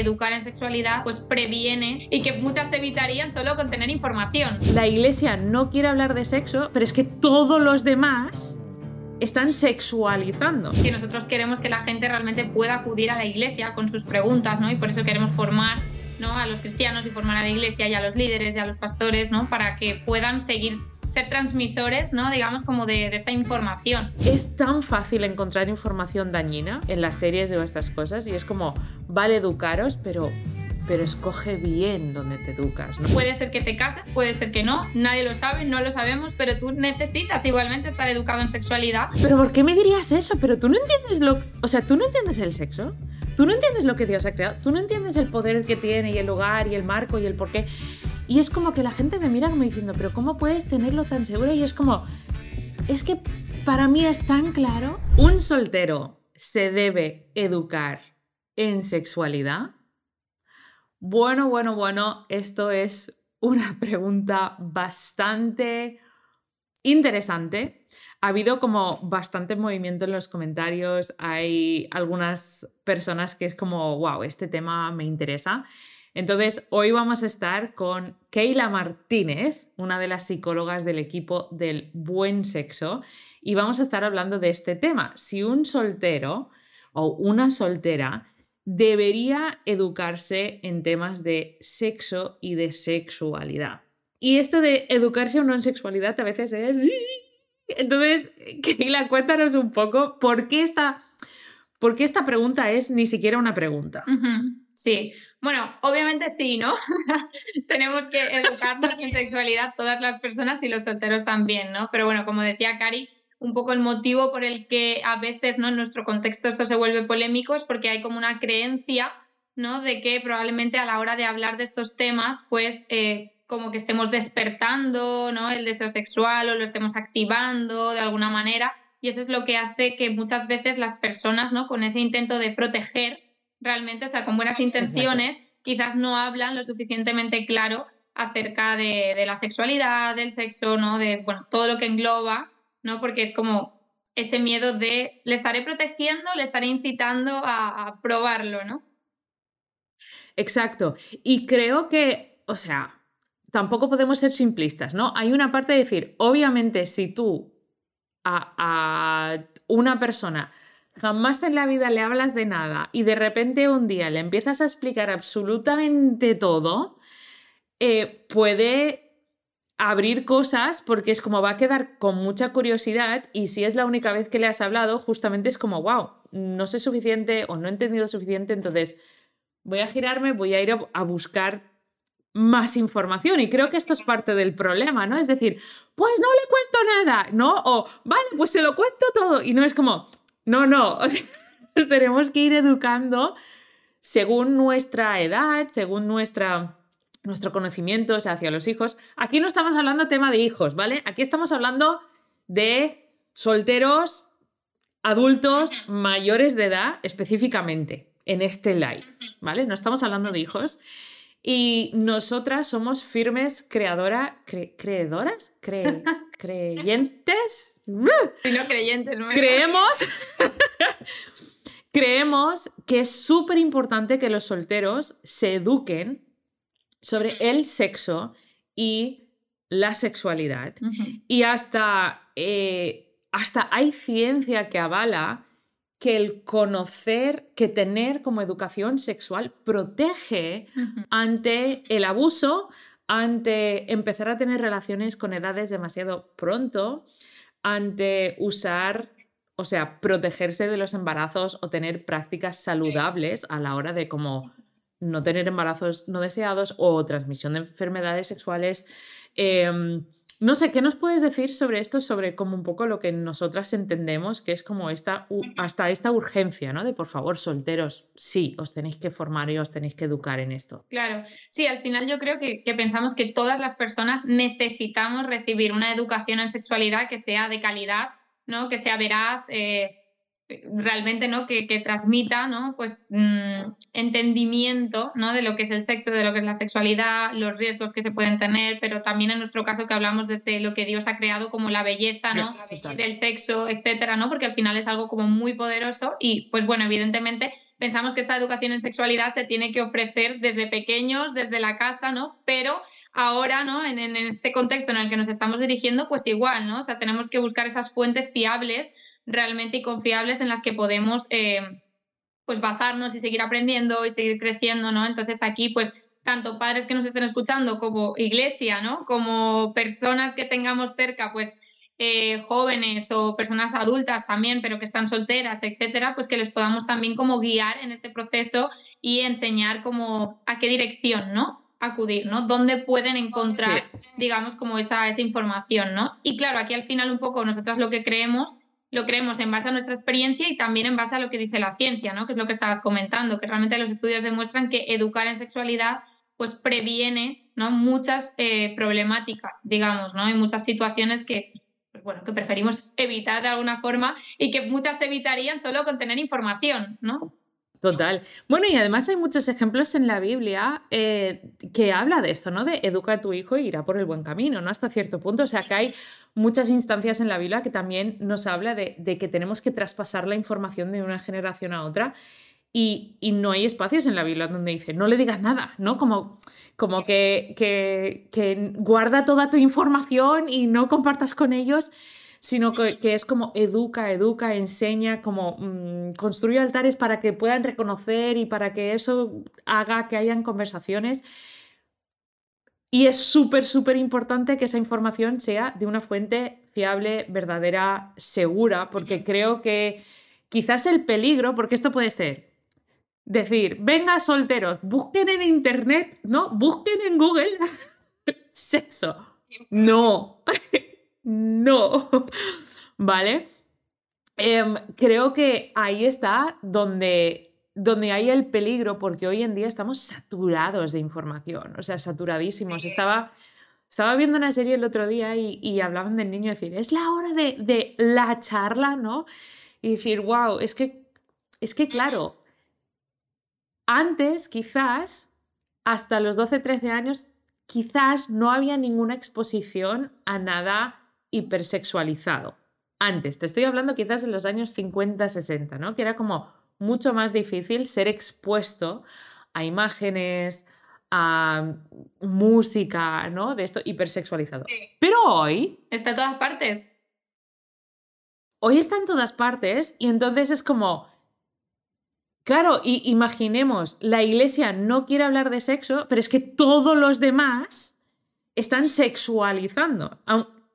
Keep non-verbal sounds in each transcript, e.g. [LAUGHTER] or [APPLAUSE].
educar en sexualidad pues previene y que muchas se evitarían solo con tener información. La iglesia no quiere hablar de sexo, pero es que todos los demás están sexualizando. Si nosotros queremos que la gente realmente pueda acudir a la iglesia con sus preguntas, ¿no? Y por eso queremos formar ¿no? a los cristianos y formar a la iglesia y a los líderes y a los pastores, ¿no? Para que puedan seguir ser transmisores, ¿no? Digamos, como de, esta información. Es tan fácil encontrar información dañina en las series de estas cosas y es como, vale educaros, pero pero escoge bien donde te educas. ¿no? Puede ser que te cases, puede ser que no, nadie lo sabe, no lo sabemos, pero tú necesitas igualmente estar educado en sexualidad. Pero ¿por qué me dirías eso? Pero tú no entiendes lo, o sea, tú no entiendes el sexo. Tú no entiendes lo que Dios ha creado, tú no entiendes el poder que tiene y el lugar y el marco y el porqué. Y es como que la gente me mira como diciendo, pero ¿cómo puedes tenerlo tan seguro? Y es como, es que para mí es tan claro. Un soltero se debe educar en sexualidad. Bueno, bueno, bueno, esto es una [LAUGHS] pregunta bastante interesante. Ha habido como bastante movimiento en los comentarios. Hay algunas personas que es como, wow, este tema me interesa. Entonces, hoy vamos a estar con Keila Martínez, una de las psicólogas del equipo del buen sexo, y vamos a estar hablando de este tema. Si un soltero o una soltera debería educarse en temas de sexo y de sexualidad. Y esto de educarse o no en sexualidad a veces es... Entonces, Keila, cuéntanos un poco por qué esta, por qué esta pregunta es ni siquiera una pregunta. Sí, bueno, obviamente sí, ¿no? [LAUGHS] Tenemos que educarnos en sexualidad todas las personas y los solteros también, ¿no? Pero bueno, como decía Cari, un poco el motivo por el que a veces, ¿no? En nuestro contexto esto se vuelve polémico es porque hay como una creencia, ¿no? De que probablemente a la hora de hablar de estos temas, pues eh, como que estemos despertando, ¿no? El deseo sexual o lo estemos activando de alguna manera. Y eso es lo que hace que muchas veces las personas, ¿no? Con ese intento de proteger realmente, o sea, con buenas intenciones, quizás no hablan lo suficientemente claro acerca de, la sexualidad, del sexo, ¿no? De, bueno, todo lo que engloba, ¿no? Porque es como ese miedo de le estaré protegiendo, le estaré incitando a, a probarlo, ¿no? Exacto. Y creo que, o sea, tampoco podemos ser simplistas, ¿no? Hay una parte de decir, obviamente, si tú a, a una persona jamás en la vida le hablas de nada y de repente un día le empiezas a explicar absolutamente todo, eh, puede abrir cosas porque es como va a quedar con mucha curiosidad y si es la única vez que le has hablado, justamente es como, wow, no sé suficiente o no he entendido suficiente, entonces voy a girarme, voy a ir a, buscar más información y creo que esto es parte del problema, ¿no? Es decir, pues no le cuento nada, ¿no? O, vale, pues se lo cuento todo y no es como, no, no, [LAUGHS] tenemos que ir educando según nuestra edad, según nuestra, nuestro conocimiento hacia los hijos. Aquí no estamos hablando tema de hijos, ¿vale? Aquí estamos hablando de solteros, adultos mayores de edad específicamente en este live, ¿vale? No estamos hablando de hijos. Y nosotras somos firmes creadora, creedoras, [LAUGHS] creyentes. No creyentes, ¿no? Creemos, [LAUGHS] [LAUGHS] creemos que es súper importante que los solteros se eduquen sobre el sexo y la sexualidad. Y hasta, eh, hasta hay ciencia que avala que el conocer, que tener como educación sexual protege ante el abuso, ante empezar a tener relaciones con edades demasiado pronto, ante usar, o sea, protegerse de los embarazos o tener prácticas saludables a la hora de como no tener embarazos no deseados o transmisión de enfermedades sexuales. Em, no sé, ¿qué nos puedes decir sobre esto, sobre como un poco lo que nosotras entendemos, que es como esta, hasta esta urgencia, ¿no? De por favor, solteros, sí, os tenéis que formar y os tenéis que educar en esto. Claro, sí, al final yo creo que, pensamos que todas las personas necesitamos recibir una educación en sexualidad que sea de calidad, ¿no? Que sea veraz. Eh, realmente ¿no? que, transmita ¿no? pues, mm, entendimiento ¿no? de lo que es el sexo, de lo que es la sexualidad, los riesgos que se pueden tener, pero también en nuestro caso que hablamos desde lo que Dios ha creado como la belleza ¿no? del sexo, etcétera, ¿no? porque al final es algo como muy poderoso y pues bueno, evidentemente pensamos que esta educación en sexualidad se tiene que ofrecer desde pequeños, desde la casa, ¿no? Pero ahora, ¿no? En, este contexto en el que nos estamos dirigiendo, pues igual, ¿no? O sea, tenemos que buscar esas fuentes fiables realmente y confiables en las que podemos eh, pues basarnos y seguir aprendiendo y seguir creciendo, ¿no? Entonces aquí, pues, tanto padres que nos estén escuchando como iglesia, ¿no? Como personas que tengamos cerca, pues, eh, jóvenes o personas adultas también, pero que están solteras, etcétera, pues que les podamos también como guiar en este proceso y enseñar como a qué dirección, ¿no? acudir, ¿no? ¿Dónde pueden encontrar, digamos, como esa, esa información, ¿no? Y claro, aquí al final un poco nosotras lo que creemos lo creemos en base a nuestra experiencia y también en base a lo que dice la ciencia, ¿no? que es lo que estaba comentando, que realmente los estudios demuestran que educar en sexualidad pues previene ¿no? muchas eh, problemáticas, digamos, ¿no? y muchas situaciones que, pues, bueno, que preferimos evitar de alguna forma y que muchas evitarían solo con tener información, ¿no? Total. Bueno, y además hay muchos ejemplos en la Biblia eh, que habla de esto, ¿no? De educa a tu hijo y irá por el buen camino, ¿no? Hasta cierto punto. O sea, que hay muchas instancias en la Biblia que también nos habla de, que tenemos que traspasar la información de una generación a otra. Y, no hay espacios en la Biblia donde dice, no le digas nada, ¿no? Como, como que, que, que guarda toda tu información y no compartas con ellos sino que, es como educa, educa, enseña, como mm, construye altares para que puedan reconocer y para que eso haga que hayan conversaciones. Y es súper, súper importante que esa información sea de una fuente fiable, verdadera, segura, porque creo que quizás el peligro, porque esto puede ser decir, venga solteros, busquen en internet, ¿no? Busquen en Google [LAUGHS] sexo. No, no, [LAUGHS] ¿vale? Em, creo que ahí está donde, donde hay el peligro, porque hoy en día estamos saturados de información, o sea, saturadísimos. Estaba, estaba viendo una serie el otro día y, hablaban del niño, decir, es la hora de, de, la charla, ¿no? Y decir, wow, es que, es que claro, antes quizás, hasta los 12, 13 años, quizás no había ninguna exposición a nada hipersexualizado. Antes, te estoy hablando quizás en los años 50, 60, ¿no? Que era como mucho más difícil ser expuesto a imágenes, a música, ¿no? De esto hipersexualizado. Pero hoy... Está en todas partes. Hoy está en todas partes y entonces es como... Claro, y imaginemos, la iglesia no quiere hablar de sexo, pero es que todos los demás están sexualizando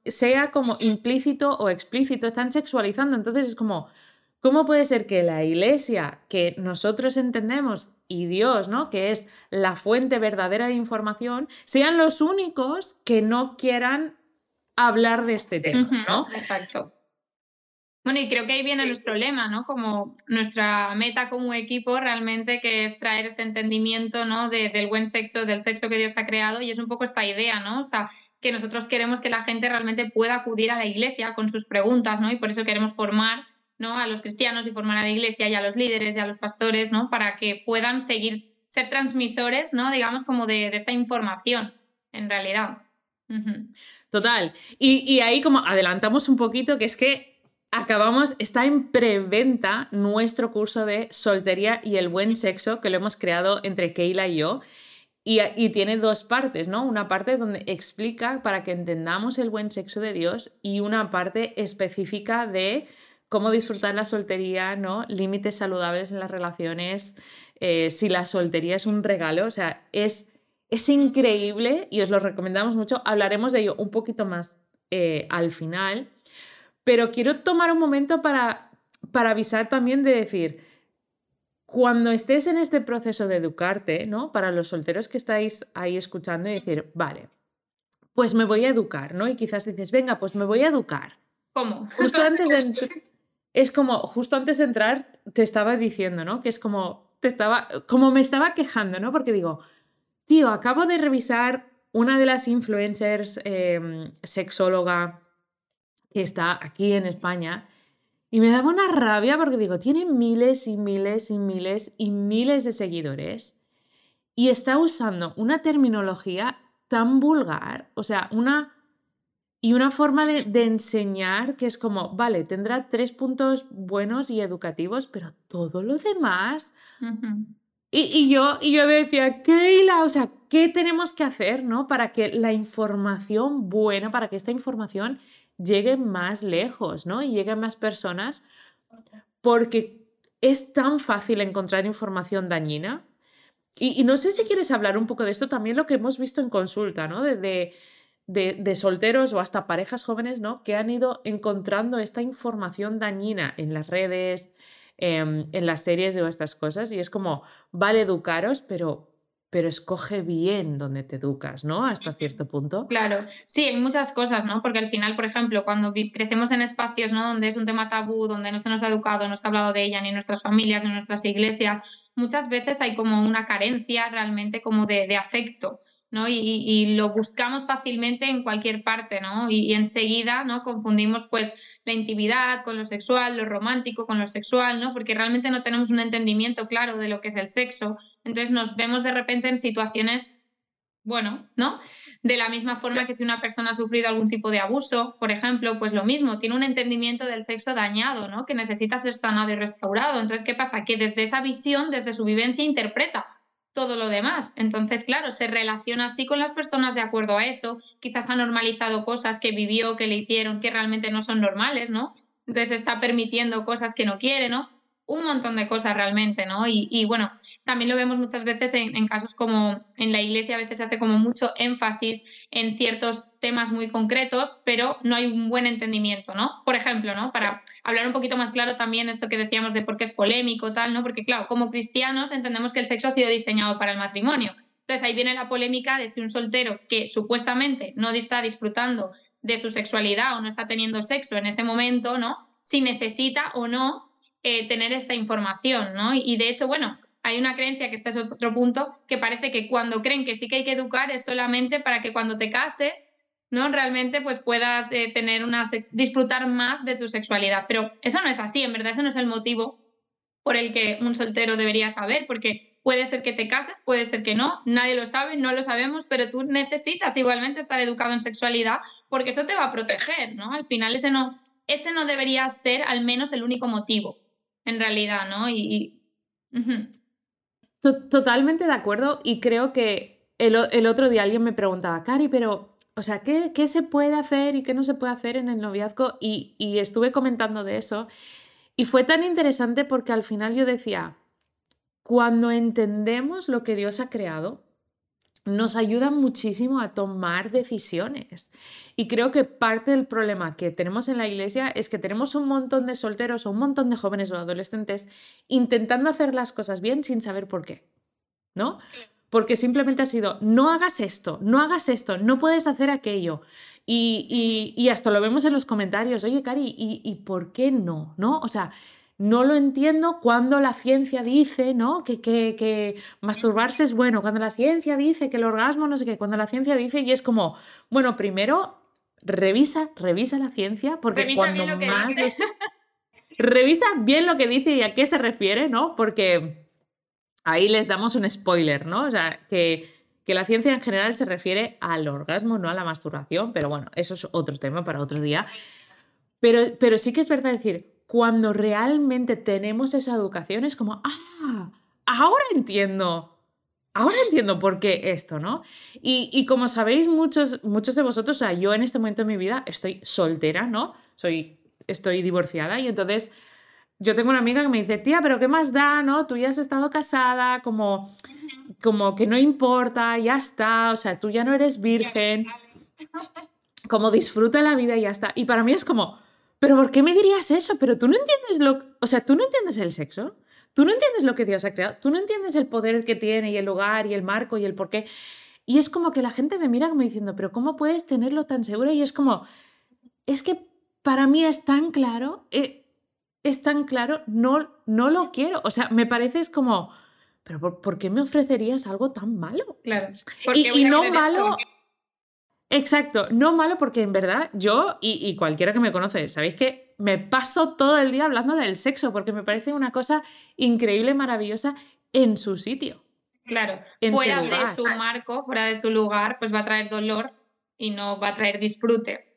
sea como implícito o explícito, están sexualizando. Entonces es como, ¿cómo puede ser que la iglesia que nosotros entendemos y Dios, ¿no? Que es la fuente verdadera de información, sean los únicos que no quieran hablar de este tema, ¿no? Exacto. Bueno, y creo que ahí viene nuestro lema, ¿no? Como nuestra meta como equipo realmente que es traer este entendimiento, ¿no? del buen sexo, del sexo que Dios ha creado y es un poco esta idea, ¿no? O sea, que nosotros queremos que la gente realmente pueda acudir a la iglesia con sus preguntas, ¿no? Y por eso queremos formar ¿no? a los cristianos y formar a la iglesia y a los líderes y a los pastores, ¿no? Para que puedan seguir, ser transmisores, ¿no? Digamos, como de, esta información, en realidad. Total. Y, y ahí como adelantamos un poquito, que es que acabamos, está en preventa nuestro curso de soltería y el buen sexo que lo hemos creado entre Keila y yo. Y, tiene dos partes, ¿no? Una parte donde explica para que entendamos el buen sexo de Dios y una parte específica de cómo disfrutar la soltería, ¿no? Límites saludables en las relaciones, eh, si la soltería es un regalo, o sea, es, es increíble y os lo recomendamos mucho. Hablaremos de ello un poquito más eh, al final, pero quiero tomar un momento para, para avisar también de decir, cuando estés en este proceso de educarte, ¿no? Para los solteros que estáis ahí escuchando y decir, vale, pues me voy a educar, ¿no? Y quizás dices, venga, pues me voy a educar. ¿Cómo? Justo antes de [LAUGHS] es como, justo antes de entrar, te estaba diciendo, ¿no? Que es como, te estaba, como me estaba quejando, ¿no? Porque digo, tío, acabo de revisar una de las influencers em, sexóloga que está aquí en España y me daba una rabia porque digo, tiene miles y miles y miles y miles de seguidores y está usando una terminología tan vulgar, o sea, una... Y una forma de, de, enseñar que es como, vale, tendrá tres puntos buenos y educativos, pero todo lo demás, y, yo, y yo decía, Keila, o sea, ¿qué tenemos que hacer, no? Para que la información buena, para que esta información llegue más lejos, ¿no? Y llegue a más personas, porque es tan fácil encontrar información dañina. Y, no sé si quieres hablar un poco de esto, también lo que hemos visto en consulta, ¿no? de, de, solteros o hasta parejas jóvenes, ¿no? Que han ido encontrando esta información dañina en las redes, em, en las series o estas cosas. Y es como, vale educaros, pero, pero escoge bien donde te educas, ¿no? Hasta cierto punto. Claro, sí, hay muchas cosas, ¿no? Porque al final, por ejemplo, cuando crecemos en espacios, ¿no? Donde es un tema tabú, donde no se nos ha educado, no se ha hablado de ella, ni en nuestras familias, ni en nuestras iglesias, muchas veces hay como una carencia realmente como de, de afecto. ¿no? Y, lo buscamos fácilmente en cualquier parte, ¿no? Y, enseguida, ¿no? Confundimos pues la intimidad con lo sexual, lo romántico con lo sexual, ¿no? Porque realmente no tenemos un entendimiento claro de lo que es el sexo. Entonces nos vemos de repente en situaciones, bueno, ¿no? De la misma forma que si una persona ha sufrido algún tipo de abuso, por ejemplo, pues lo mismo, tiene un entendimiento del sexo dañado, ¿no? Que necesita ser sanado y restaurado. Entonces, ¿qué pasa? Que desde esa visión, desde su vivencia, interpreta todo lo demás. Entonces, claro, se relaciona así con las personas de acuerdo a eso. Quizás ha normalizado cosas que vivió, que le hicieron, que realmente no son normales, ¿no? Entonces está permitiendo cosas que no quiere, ¿no? Un montón de cosas realmente, ¿no? Y, bueno, también lo vemos muchas veces en, casos como en la iglesia, a veces se hace como mucho énfasis en ciertos temas muy concretos, pero no hay un buen entendimiento, ¿no? Por ejemplo, ¿no? Para hablar un poquito más claro también esto que decíamos de por qué es polémico, tal, ¿no? Porque claro, como cristianos entendemos que el sexo ha sido diseñado para el matrimonio. Entonces ahí viene la polémica de si un soltero que supuestamente no está disfrutando de su sexualidad o no está teniendo sexo en ese momento, ¿no? Si necesita o no eh, tener esta información, ¿no? Y de hecho, bueno, hay una creencia, que este es otro punto, que parece que cuando creen que sí que hay que educar es solamente para que cuando te cases, ¿no? Realmente pues puedas eh, tener una disfrutar más de tu sexualidad. Pero eso no es así, en verdad, ese no es el motivo por el que un soltero debería saber, porque puede ser que te cases, puede ser que no, nadie lo sabe, no lo sabemos, pero tú necesitas igualmente estar educado en sexualidad porque eso te va a proteger, ¿no? Al final ese no, ese no debería ser al menos el único motivo en realidad, ¿no? Y, Totalmente de acuerdo y creo que el, otro día alguien me preguntaba, Cari, pero, o sea, ¿qué, ¿qué, se puede hacer y qué no se puede hacer en el noviazgo? Y, y estuve comentando de eso y fue tan interesante porque al final yo decía, cuando entendemos lo que Dios ha creado, nos ayuda muchísimo a tomar decisiones. Y creo que parte del problema que tenemos en la iglesia es que tenemos un montón de solteros o un montón de jóvenes o adolescentes intentando hacer las cosas bien sin saber por qué. ¿No? Porque simplemente ha sido, no hagas esto, no hagas esto, no puedes hacer aquello. Y, hasta lo vemos en los comentarios, oye, Cari, ¿y, ¿y por qué no? ¿No? O sea, no lo entiendo cuando la ciencia dice, ¿no? Que, que, masturbarse es bueno, cuando la ciencia dice que el orgasmo no sé qué, cuando la ciencia dice y es como, bueno, primero revisa, revisa la ciencia, porque revisa cuando bien lo que más... Dice. revisa bien lo que dice y a qué se refiere, ¿no? Porque ahí les damos un spoiler, ¿no? O sea, que, que la ciencia en general se refiere al orgasmo, no a la masturbación, pero bueno, eso es otro tema para otro día. Pero, pero sí que es verdad decir, cuando realmente tenemos esa educación es como, ah, ahora entiendo. Ahora entiendo por qué esto, ¿no? Y, como sabéis muchos, muchos de vosotros, o sea, yo en este momento de mi vida estoy soltera, ¿no? Soy, estoy divorciada y entonces yo tengo una amiga que me dice, tía, pero ¿qué más da, no? Tú ya has estado casada, como, como que no importa, ya está, o sea, tú ya no eres virgen, como disfruta la vida y ya está. Y para mí es como, pero ¿por qué me dirías eso? Pero tú no entiendes lo... O sea, tú no entiendes el sexo. Tú no entiendes lo que Dios ha creado. Tú no entiendes el poder que tiene y el lugar y el marco y el por qué. Y es como que la gente me mira como diciendo, pero ¿cómo puedes tenerlo tan seguro? Y es como, es que para mí es tan claro, eh, es tan claro, no, no lo quiero. O sea, me parece es como, pero ¿por, qué me ofrecerías algo tan malo? Claro. Y, y no malo... Exacto, no malo porque en verdad yo y, cualquiera que me conoce, sabéis que me paso todo el día hablando del sexo porque me parece una cosa increíble, maravillosa en su sitio. Claro, fuera de su marco, fuera de su lugar, pues va a traer dolor y no va a traer disfrute.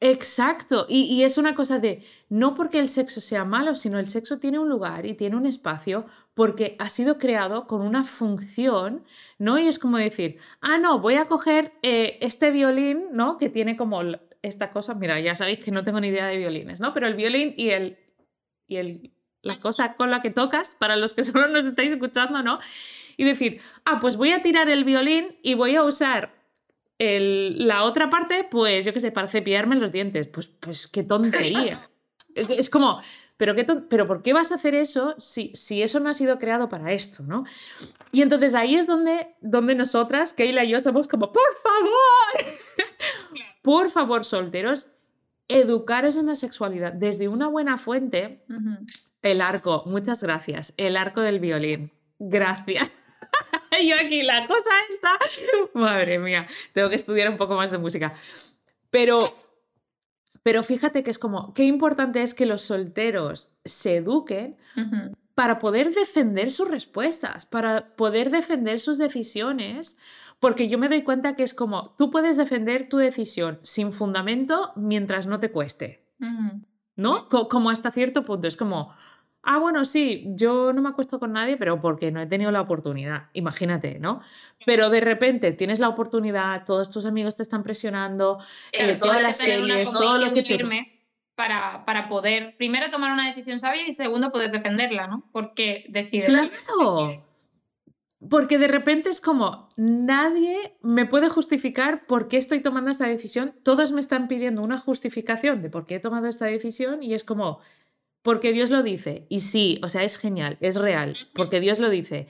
Exacto, y, es una cosa de, no porque el sexo sea malo, sino el sexo tiene un lugar y tiene un espacio porque ha sido creado con una función, ¿no? Y es como decir, ah, no, voy a coger eh, este violín, ¿no? Que tiene como esta cosa, mira, ya sabéis que no tengo ni idea de violines, ¿no? Pero el violín y el, y el, la cosa con la que tocas, para los que [LAUGHS] solo nos estáis escuchando, ¿no? Y decir, ah, pues voy a tirar el violín y voy a usar la otra parte, pues yo qué sé, para cepillarme los dientes. Pues, pues qué tontería. [LAUGHS] es, como, ¿pero, qué ¿pero por qué vas a hacer eso si, si eso no ha sido creado para esto, no? Y entonces ahí es donde, donde nosotras, Keila y yo, somos como, por favor, [LAUGHS] por favor, solteros, educaros en la sexualidad desde una buena fuente. El arco, muchas gracias. El arco del violín. Gracias. [LAUGHS] [LAUGHS] yo aquí la cosa está. [LAUGHS] Madre mía, tengo que estudiar un poco más de música. Pero, pero fíjate que es como, qué importante es que los solteros se eduquen para poder defender sus respuestas, para poder defender sus decisiones. Porque yo me doy cuenta que es como, tú puedes defender tu decisión sin fundamento mientras no te cueste. ¿No? Como hasta cierto punto. Es como, Ah, bueno, sí, yo no me acuesto con nadie, pero porque no he tenido la oportunidad. Imagínate, ¿no? Pero de repente tienes la oportunidad, todos tus amigos te están presionando, eh, todas las series, todo lo que firme para, para poder, primero, tomar una decisión sabia y segundo, poder defenderla, ¿no? Porque decides. Claro. Porque de repente es como, nadie me puede justificar por qué estoy tomando esta decisión. Todos me están pidiendo una justificación de por qué he tomado esta decisión y es como, porque Dios lo dice. Y sí, o sea, es genial, es real, porque Dios lo dice.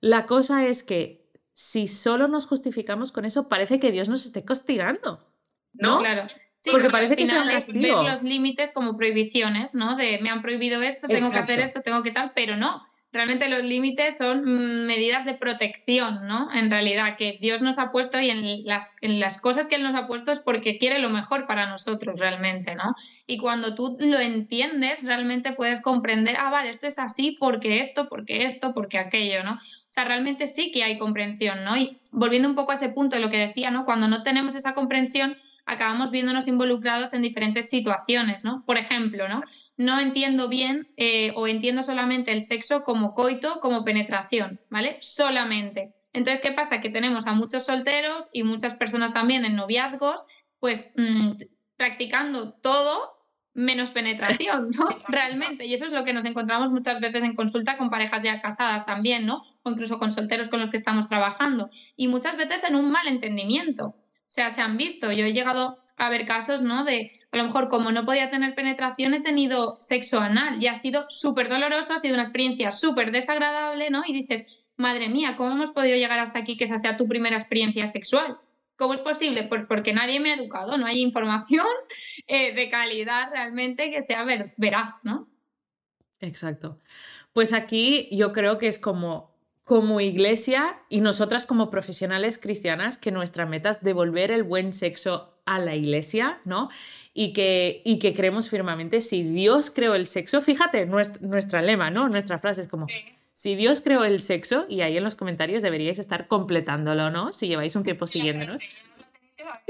La cosa es que si solo nos justificamos con eso, parece que Dios nos esté castigando. ¿No? Claro. porque parece que es un ver los límites como prohibiciones, ¿no? De me han prohibido esto, tengo que hacer esto, tengo que tal, pero no realmente los límites son mm, medidas de protección, ¿no? En realidad, que Dios nos ha puesto y en las, en las cosas que Él nos ha puesto es porque quiere lo mejor para nosotros realmente, ¿no? Y cuando tú lo entiendes, realmente puedes comprender, ah, vale, esto es así porque esto, porque esto, porque aquello, ¿no? O sea, realmente sí que hay comprensión, ¿no? Y volviendo un poco a ese punto de lo que decía, ¿no? Cuando no tenemos esa comprensión, acabamos viéndonos involucrados en diferentes situaciones, ¿no? Por ejemplo, ¿no? No entiendo bien eh, o entiendo solamente el sexo como coito, como penetración, ¿vale? Solamente. Entonces, ¿qué pasa? Que tenemos a muchos solteros y muchas personas también en noviazgos, pues mm, practicando todo menos penetración, ¿no? [LAUGHS] Realmente. Y eso es lo que nos encontramos muchas veces en consulta con parejas ya casadas también, ¿no? O incluso con solteros con los que estamos trabajando. Y muchas veces en un mal entendimiento. Sea, se han visto. Yo he llegado a ver casos, ¿no? De a lo mejor como no podía tener penetración, he tenido sexo anal y ha sido súper doloroso, ha sido una experiencia súper desagradable, ¿no? Y dices, madre mía, ¿cómo hemos podido llegar hasta aquí que esa sea tu primera experiencia sexual? ¿Cómo es posible? porque nadie me ha educado, no hay información [LAUGHS] eh, de calidad realmente que sea veraz, ¿no? Exacto. Pues aquí yo creo que es como como iglesia y nosotras como profesionales cristianas que nuestra meta es devolver el buen sexo a la iglesia, ¿no? Y que, y que creemos firmemente, si Dios creó el sexo, fíjate, nuestra, lema, ¿no? Nuestra frase es como, si Dios creó el sexo, y ahí en los comentarios deberíais estar completándolo, ¿no? Si lleváis un tiempo siguiéndonos.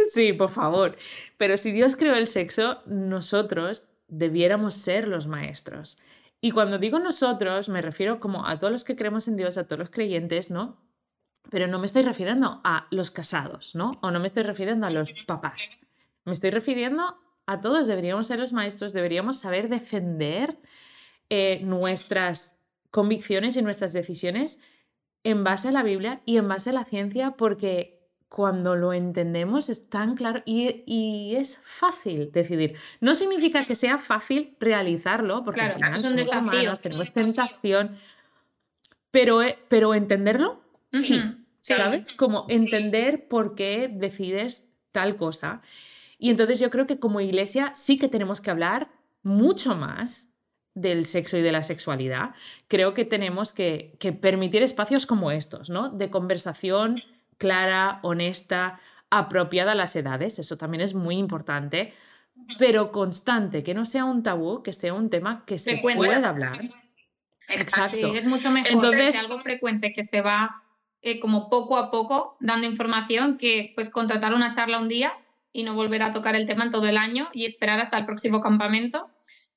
Sí, por favor. Pero si Dios creó el sexo, nosotros debiéramos ser los maestros. Y cuando digo nosotros, me refiero como a todos los que creemos en Dios, a todos los creyentes, ¿no? Pero no me estoy refiriendo a los casados, ¿no? O no me estoy refiriendo a los papás. Me estoy refiriendo a todos, deberíamos ser los maestros, deberíamos saber defender eh, nuestras convicciones y nuestras decisiones en base a la Biblia y en base a la ciencia, porque cuando lo entendemos es tan claro y, es fácil decidir. No significa que sea fácil realizarlo, porque al final somos humanos, tenemos tentación, pero, eh, pero entenderlo, sí, ¿sabes? Como entender por qué decides tal cosa. Y entonces yo creo que como iglesia sí que tenemos que hablar mucho más del sexo y de la sexualidad. Creo que tenemos que, que permitir espacios como estos, ¿no? De conversación clara, honesta, apropiada a las edades, eso también es muy importante, pero constante, que no sea un tabú, que sea un tema que se, pueda hablar. Exacto. es mucho mejor Entonces, algo frecuente que se va eh, como poco a poco dando información que pues contratar una charla un día y no volver a tocar el tema en todo el año y esperar hasta el próximo campamento,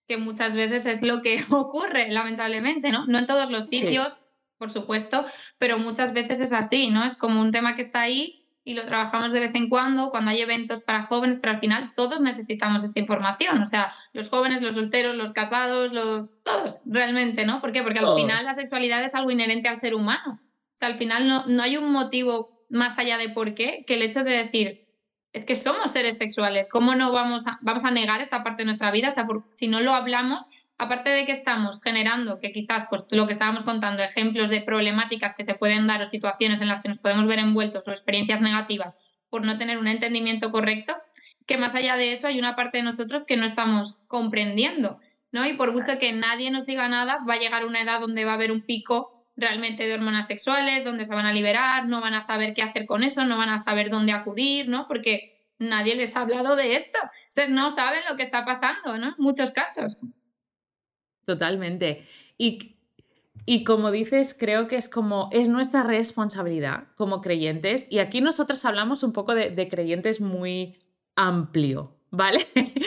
que muchas veces es lo que [LAUGHS] ocurre, lamentablemente, ¿no? No en todos los sitios, por supuesto, pero muchas veces es así, ¿no? Es como un tema que está ahí y lo trabajamos de vez en cuando, cuando hay eventos para jóvenes, pero al final todos necesitamos esta información, o sea, los jóvenes, los solteros, los casados, los todos, realmente, ¿no? ¿Por qué? Porque al final la sexualidad es algo inherente al ser humano. O sea, al final no, no hay un motivo más allá de por qué que el hecho de decir, es que somos seres sexuales, ¿cómo no vamos a, vamos a negar esta parte de nuestra vida? si no lo hablamos, aparte de que estamos generando, que quizás pues lo que estábamos contando, ejemplos de problemáticas que se pueden dar o situaciones en las que nos podemos ver envueltos o experiencias negativas por no tener un entendimiento correcto, que más allá de eso hay una parte de nosotros que no estamos comprendiendo, ¿no? Y por gusto que nadie nos diga nada, va a llegar una edad donde va a haber un pico realmente de hormonas sexuales, donde se van a liberar, no van a saber qué hacer con eso, no van a saber dónde acudir, ¿no? Porque nadie les ha hablado de esto. Entonces no saben lo que está pasando, ¿no? En muchos casos. Totalmente. Y, y como dices, creo que es como, es nuestra responsabilidad como creyentes, y aquí nosotros hablamos un poco de, creyentes muy amplio, ¿vale? [LAUGHS]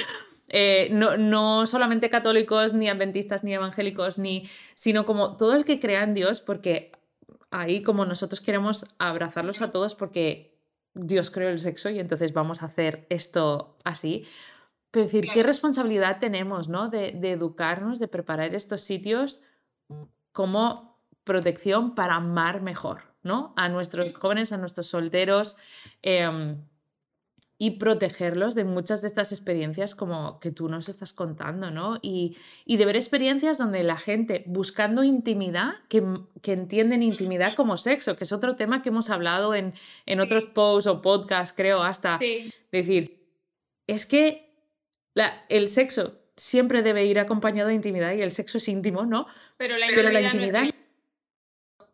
Eh, no, no, solamente católicos, ni adventistas, ni evangélicos, ni, sino como todo el que crea en Dios, porque ahí como nosotros queremos abrazarlos a todos porque Dios creó el sexo y entonces vamos a hacer esto así. Pero decir, ¿qué responsabilidad tenemos, ¿no? De, educarnos, de preparar estos sitios como protección para amar mejor, ¿no? A nuestros jóvenes, a nuestros solteros em, y protegerlos de muchas de estas experiencias como que tú nos estás contando, ¿no? Y, de ver experiencias donde la gente buscando intimidad, que, que, entienden intimidad [LAUGHS] como sexo, que es otro tema que hemos hablado en, en otros posts o podcasts, creo, hasta decir, es que el sexo siempre debe ir acompañado de intimidad y el sexo es íntimo, ¿no? Pero la intimidad.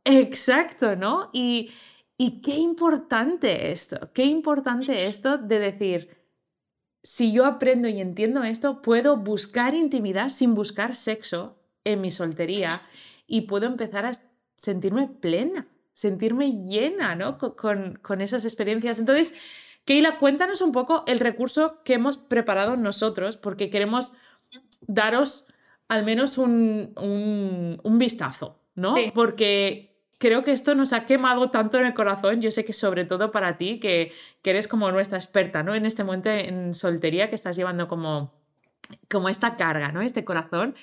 Exacto, ¿no? Y, y qué importante esto, qué importante esto de decir, si yo aprendo y entiendo esto, puedo buscar intimidad sin buscar sexo en mi soltería y puedo empezar a sentirme plena, sentirme llena, ¿no? Con, con esas experiencias. Entonces, Keila, cuéntanos un poco el recurso que hemos preparado nosotros, porque queremos daros al menos un, vistazo, ¿no? Porque creo que esto nos ha quemado tanto en el corazón. Yo sé que sobre todo para ti, que, eres como nuestra experta, ¿no? En este momento en soltería, que estás llevando como, como esta carga, ¿no? Este corazón.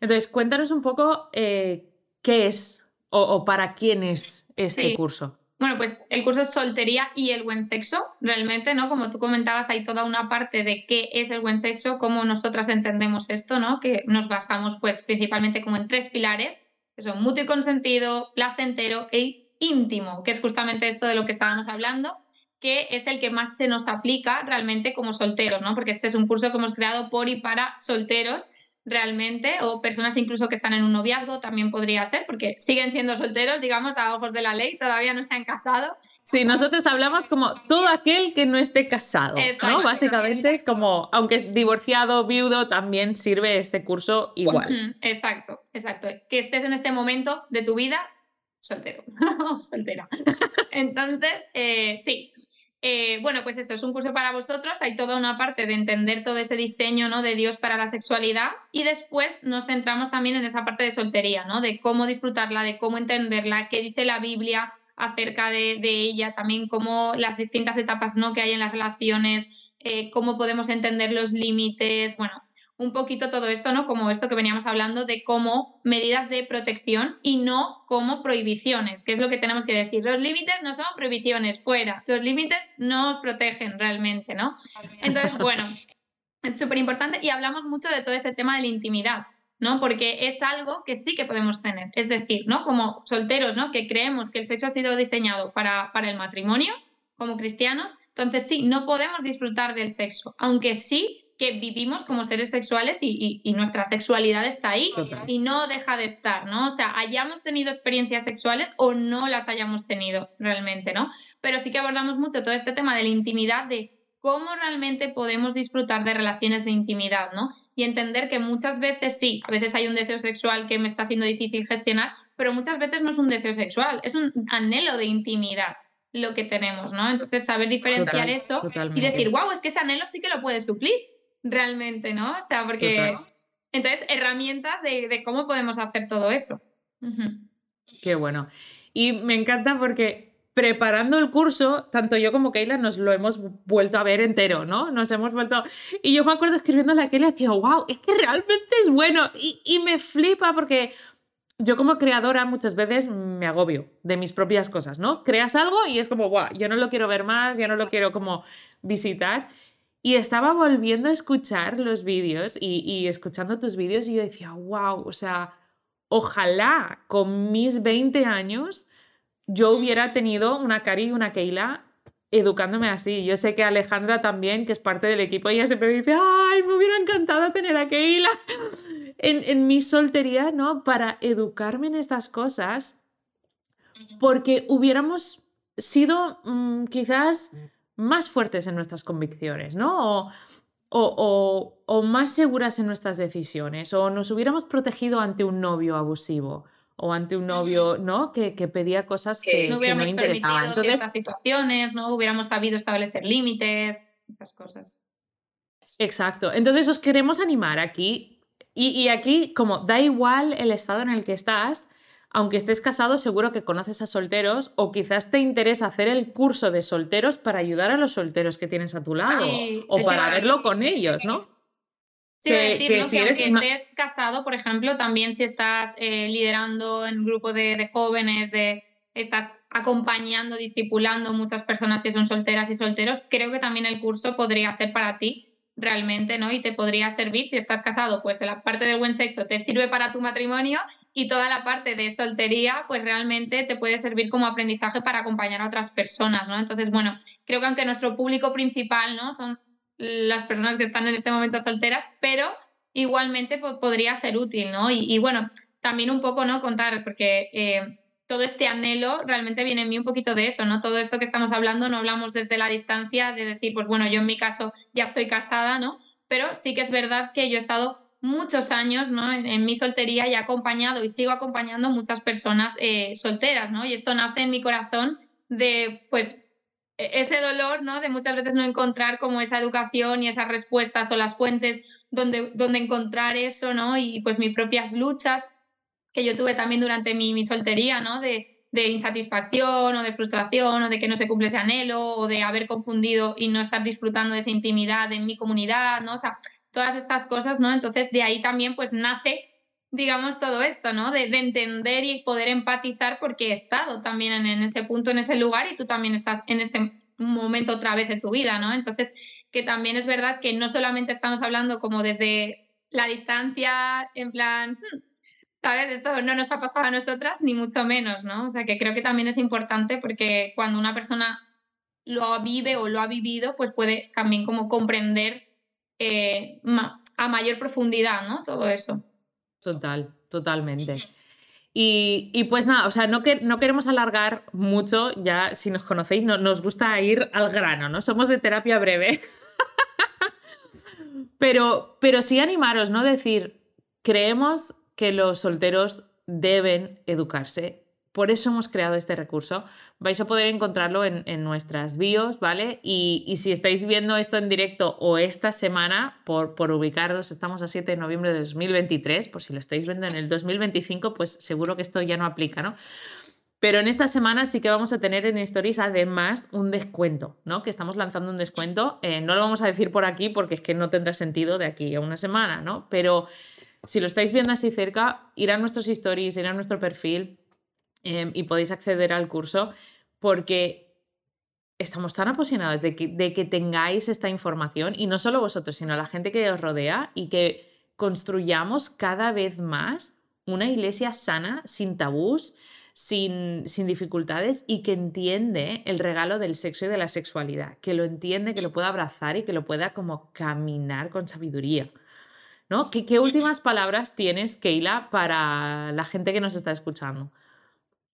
Entonces, cuéntanos un poco eh, qué es o, para quién es este curso. Bueno, pues el curso es soltería y el buen sexo, realmente, ¿no? Como tú comentabas, hay toda una parte de qué es el buen sexo, cómo nosotras entendemos esto, ¿no? Que nos basamos, pues, principalmente como en tres pilares, que son mutuo y consentido, placentero e íntimo, que es justamente esto de lo que estábamos hablando, que es el que más se nos aplica realmente como solteros, ¿no? Porque este es un curso que hemos creado por y para solteros realmente, o personas incluso que están en un noviazgo, también podría ser, porque siguen siendo solteros, digamos, a ojos de la ley, todavía no están casados. Sí, nosotros hablamos como todo aquel que no esté casado, ¿no? Básicamente es como, aunque es divorciado, viudo, también sirve este curso igual. Exacto, exacto. Que estés en este momento de tu vida soltero [LAUGHS] soltera. [LAUGHS] Entonces, eh, sí, eh, bueno, pues eso es un curso para vosotros. Hay toda una parte de entender todo ese diseño ¿no? de Dios para la sexualidad y después nos centramos también en esa parte de soltería, ¿no? de cómo disfrutarla, de cómo entenderla, qué dice la Biblia acerca de, ella, también cómo las distintas etapas ¿no? que hay en las relaciones, eh, cómo podemos entender los límites, bueno, un poquito todo esto, ¿no? Como esto que veníamos hablando de cómo medidas de protección y no como prohibiciones, que es lo que tenemos que decir. Los límites no son prohibiciones, fuera. Los límites no os protegen realmente, ¿no? Entonces, [LAUGHS] bueno, es súper importante y hablamos mucho de todo ese tema de la intimidad. ¿no? Porque es algo que sí que podemos tener. Es decir, ¿no? Como solteros, ¿no? Que creemos que el sexo ha sido diseñado para, para el matrimonio, como cristianos, entonces sí, no podemos disfrutar del sexo, aunque sí que vivimos como seres sexuales y, nuestra sexualidad está ahí y no deja de estar, ¿no? O sea, hayamos tenido experiencias sexuales o no las hayamos tenido realmente, ¿no? Pero sí que abordamos mucho todo este tema de la intimidad, de cómo realmente podemos disfrutar de relaciones de intimidad, ¿no? Y entender que muchas veces sí, a veces hay un deseo sexual que me está siendo difícil gestionar, pero muchas veces no es un deseo sexual, es un anhelo de intimidad, lo que tenemos, ¿no? Entonces, saber diferenciar eso y decir, wow, es que ese anhelo sí que lo puede suplir realmente, ¿no? O sea, porque... Entonces, herramientas de, cómo podemos hacer todo eso. Qué bueno. Y me encanta porque preparando el curso, tanto yo como Keila nos lo hemos vuelto a ver entero, ¿no? Nos hemos vuelto... Y yo me acuerdo escribiendo a Keila y decía, wow, es que realmente es bueno. Y, y me flipa porque yo como creadora muchas veces me agobio de mis propias cosas, ¿no? Creas algo y es como, wow, yo no lo quiero ver más, ya no lo quiero como visitar. Y estaba volviendo a escuchar los vídeos y, escuchando tus vídeos y yo decía, wow, o sea, ojalá con mis 20 años yo hubiera tenido una Cari y una Keila educándome así. Yo sé que Alejandra también, que es parte del equipo, ella siempre dice, ay, me hubiera encantado tener a Keila [LAUGHS] en, en mi soltería, ¿no? Para educarme en estas cosas, porque hubiéramos sido mm, quizás más fuertes en nuestras convicciones, ¿no? O, o, más seguras en nuestras decisiones, o nos hubiéramos protegido ante un novio abusivo o ante un novio, ¿no? Que, que pedía cosas que, no, que no interesaban. Entonces, situaciones, ¿no? Hubiéramos sabido establecer límites, esas cosas. Exacto. Entonces os queremos animar aquí. Y, y aquí, como da igual el estado en el que estás, aunque estés casado, seguro que conoces a solteros o quizás te interesa hacer el curso de solteros para ayudar a los solteros que tienes a tu lado o para verlo con ellos, ¿no? Sí, que, si eres estés casado, por ejemplo, también si estás eh, liderando en grupo de, de, jóvenes, de estás acompañando, discipulando muchas personas que son solteras y solteros, creo que también el curso podría ser para ti realmente, ¿no? Y te podría servir si estás casado, pues de la parte del buen sexo te sirve para tu matrimonio y toda la parte de soltería, pues realmente te puede servir como aprendizaje para acompañar a otras personas, ¿no? Entonces, bueno, creo que aunque nuestro público principal, ¿no? Son las personas que están en este momento solteras, pero igualmente podría ser útil, ¿no? Y, bueno, también un poco, ¿no? Contar, porque eh, todo este anhelo realmente viene en mí un poquito de eso, ¿no? Todo esto que estamos hablando no hablamos desde la distancia de decir, pues bueno, yo en mi caso ya estoy casada, ¿no? Pero sí que es verdad que yo he estado muchos años ¿no? en, mi soltería y he acompañado y sigo acompañando muchas personas eh, solteras, ¿no? Y esto nace en mi corazón de, pues, e, ese dolor, ¿no? De muchas veces no encontrar como esa educación y esas respuestas o las fuentes donde, donde encontrar eso, ¿no? Y pues mis propias luchas que yo tuve también durante mi, mi soltería, ¿no? De, de insatisfacción o de frustración o de que no se cumple ese anhelo o de haber confundido y no estar disfrutando de esa intimidad en mi comunidad, ¿no? O sea, todas estas cosas, ¿no? Entonces de ahí también pues nace, digamos, todo esto, ¿no? De, entender y poder empatizar porque he estado también en, ese punto, en ese lugar y tú también estás en este momento otra vez de tu vida, ¿no? Entonces, que también es verdad que no solamente estamos hablando como desde la distancia, en plan, hmm, ¿sabes? Esto no nos ha pasado a nosotras, ni mucho menos, ¿no? O sea, que creo que también es importante porque cuando una persona lo vive o lo ha vivido, pues puede también como comprender eh, a mayor profundidad, ¿no? Todo eso. Total, totalmente. Y, pues nada, o sea, no, que, no queremos alargar mucho, ya si nos conocéis, no, nos gusta ir al grano, ¿no? Somos de terapia breve. [LAUGHS] pero, pero sí animaros, ¿no? Decir, creemos que los solteros deben educarse por eso hemos creado este recurso. Vais a poder encontrarlo en, nuestras bios, ¿vale? Y, si estáis viendo esto en directo o esta semana, por, por ubicaros, estamos a 7 de noviembre de 2023, por si lo estáis viendo en el 2025, pues seguro que esto ya no aplica, ¿no? Pero en esta semana sí que vamos a tener en Stories además un descuento, ¿no? Que estamos lanzando un descuento. Eh, no lo vamos a decir por aquí porque es que no tendrá sentido de aquí a una semana, ¿no? Pero si lo estáis viendo así cerca, ir a nuestros stories, ir a nuestro perfil, Em, y podéis acceder al curso porque estamos tan apasionados de que, de que tengáis esta información y no solo vosotros, sino la gente que os rodea y que construyamos cada vez más una iglesia sana, sin tabús, sin, sin, dificultades y que entiende el regalo del sexo y de la sexualidad, que lo entiende, que lo pueda abrazar y que lo pueda como caminar con sabiduría. ¿No? ¿Qué, qué últimas palabras tienes, Keila, para la gente que nos está escuchando?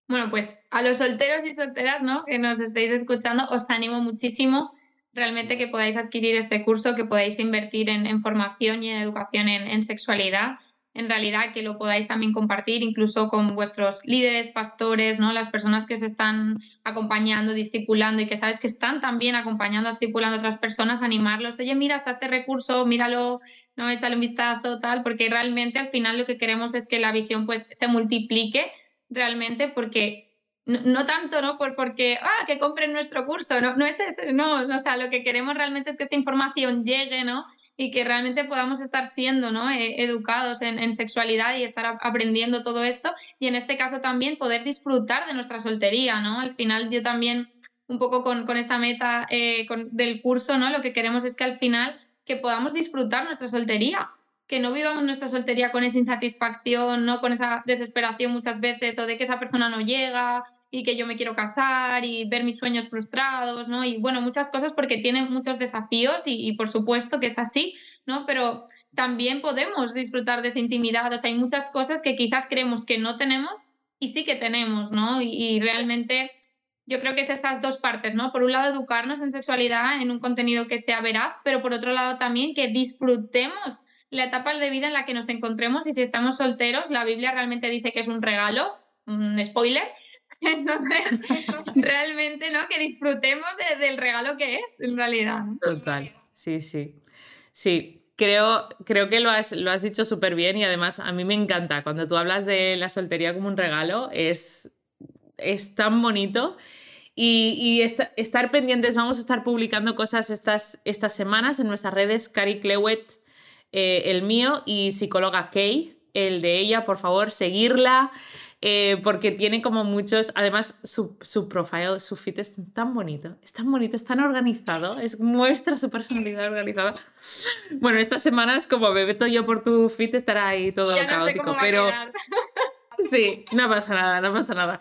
Bueno, pues a los solteros y solteras, ¿no? Que nos estéis escuchando, os animo muchísimo realmente que podáis adquirir este curso, que podáis invertir en, formación y en educación en, sexualidad, en realidad que lo podáis también compartir incluso con vuestros líderes, pastores, ¿no? Las personas que se están acompañando, discipulando y que sabes que están también acompañando, discipulando a otras personas, animarlos, oye, mira, hasta este recurso, míralo, no, échale un vistazo, tal, porque realmente al final lo que queremos es que la visión pues se multiplique realmente porque no, tanto, ¿no? Por, porque, ah, que compren nuestro curso, no, no es eso, no, o sea, lo que queremos realmente es que esta información llegue, ¿no? Y que realmente podamos estar siendo, ¿no? E, educados en, sexualidad y estar aprendiendo todo esto y en este caso también poder disfrutar de nuestra soltería, ¿no? Al final yo también, un poco con, con esta meta eh, del curso, ¿no? Lo que queremos es que al final que podamos disfrutar nuestra soltería, que no vivamos nuestra soltería con esa insatisfacción, ¿no? Con esa desesperación muchas veces o de que esa persona no llega y que yo me quiero casar y ver mis sueños frustrados, ¿no? Y bueno, muchas cosas porque tienen muchos desafíos y, por supuesto que es así, ¿no? Pero también podemos disfrutar de esa intimidad, o sea, hay muchas cosas que quizás creemos que no tenemos y sí que tenemos, ¿no? Y, realmente yo creo que es esas dos partes, ¿no? Por un lado, educarnos en sexualidad en un contenido que sea veraz, pero por otro lado también que disfrutemos la etapa de vida en la que nos encontremos y si estamos solteros, la Biblia realmente dice que es un regalo, un spoiler, [LAUGHS] entonces, [LAUGHS] realmente, ¿no? Que disfrutemos del regalo que es, en realidad. Total, sí, sí. Sí, creo, creo que lo has, lo has dicho súper bien y además a mí me encanta. Cuando tú hablas de la soltería como un regalo, es, es tan bonito. Y, estar pendientes, vamos a estar publicando cosas estas, estas semanas en nuestras redes, Cari eh, el mío, y psicóloga Kay, el de ella, por favor, seguirla. Eh, porque tiene como muchos, además su, su profile, su fit es tan bonito, es tan bonito, es tan organizado, es, muestra su personalidad organizada. Bueno, estas semanas como me meto yo por tu fit estará ahí todo caótico, pero... [LAUGHS] Sí, no pasa nada, no pasa nada.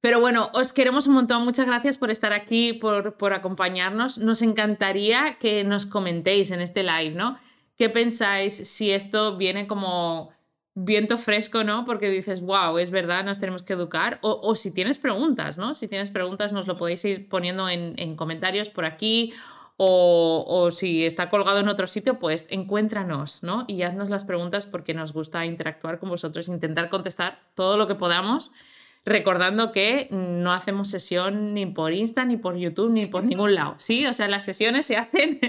Pero bueno, os queremos un montón. Muchas gracias por estar aquí, por, por acompañarnos. Nos encantaría que nos comentéis en este live, ¿no? ¿Qué pensáis si esto viene como viento fresco, ¿no? Porque dices, wow, es verdad, nos tenemos que educar. O, si tienes preguntas, ¿no? Si tienes preguntas, nos lo podéis ir poniendo en, comentarios por aquí. O, o, si está colgado en otro sitio, pues encuéntranos, ¿no? Y haznos las preguntas porque nos gusta interactuar con vosotros, intentar contestar todo lo que podamos, recordando que no hacemos sesión ni por Insta, ni por YouTube, ni por ningún lado, ¿sí? O sea, las sesiones se hacen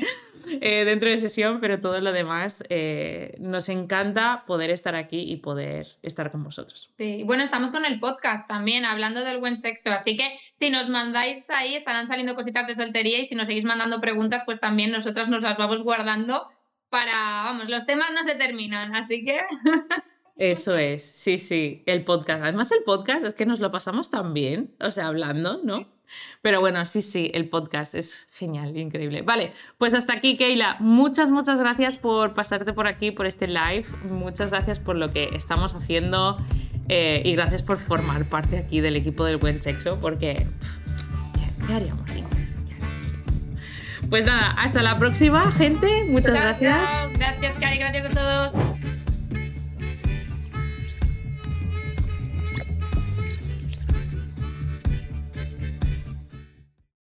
eh, dentro de sesión, pero todo lo demás eh, nos encanta poder estar aquí y poder estar con vosotros. Sí, bueno, estamos con el podcast también, hablando del buen sexo, así que si nos mandáis ahí, estarán saliendo cositas de soltería y si nos seguís mandando preguntas, pues también nosotras nos las vamos guardando para, vamos, los temas no se terminan, así que... [LAUGHS] Eso es, sí, sí, el podcast. Además, el podcast es que nos lo pasamos tan bien, o sea, hablando, ¿no? Pero bueno, sí, sí, el podcast es genial, increíble. Vale, pues hasta aquí, Keila. Muchas, muchas gracias por pasarte por aquí, por este live. Muchas gracias por lo que estamos haciendo eh, y gracias por formar parte aquí del equipo del buen sexo, porque ¿qué, haríamos sin? Pues nada, hasta la próxima, gente. Muchas gracias. Gracias, Cari, gracias a todos.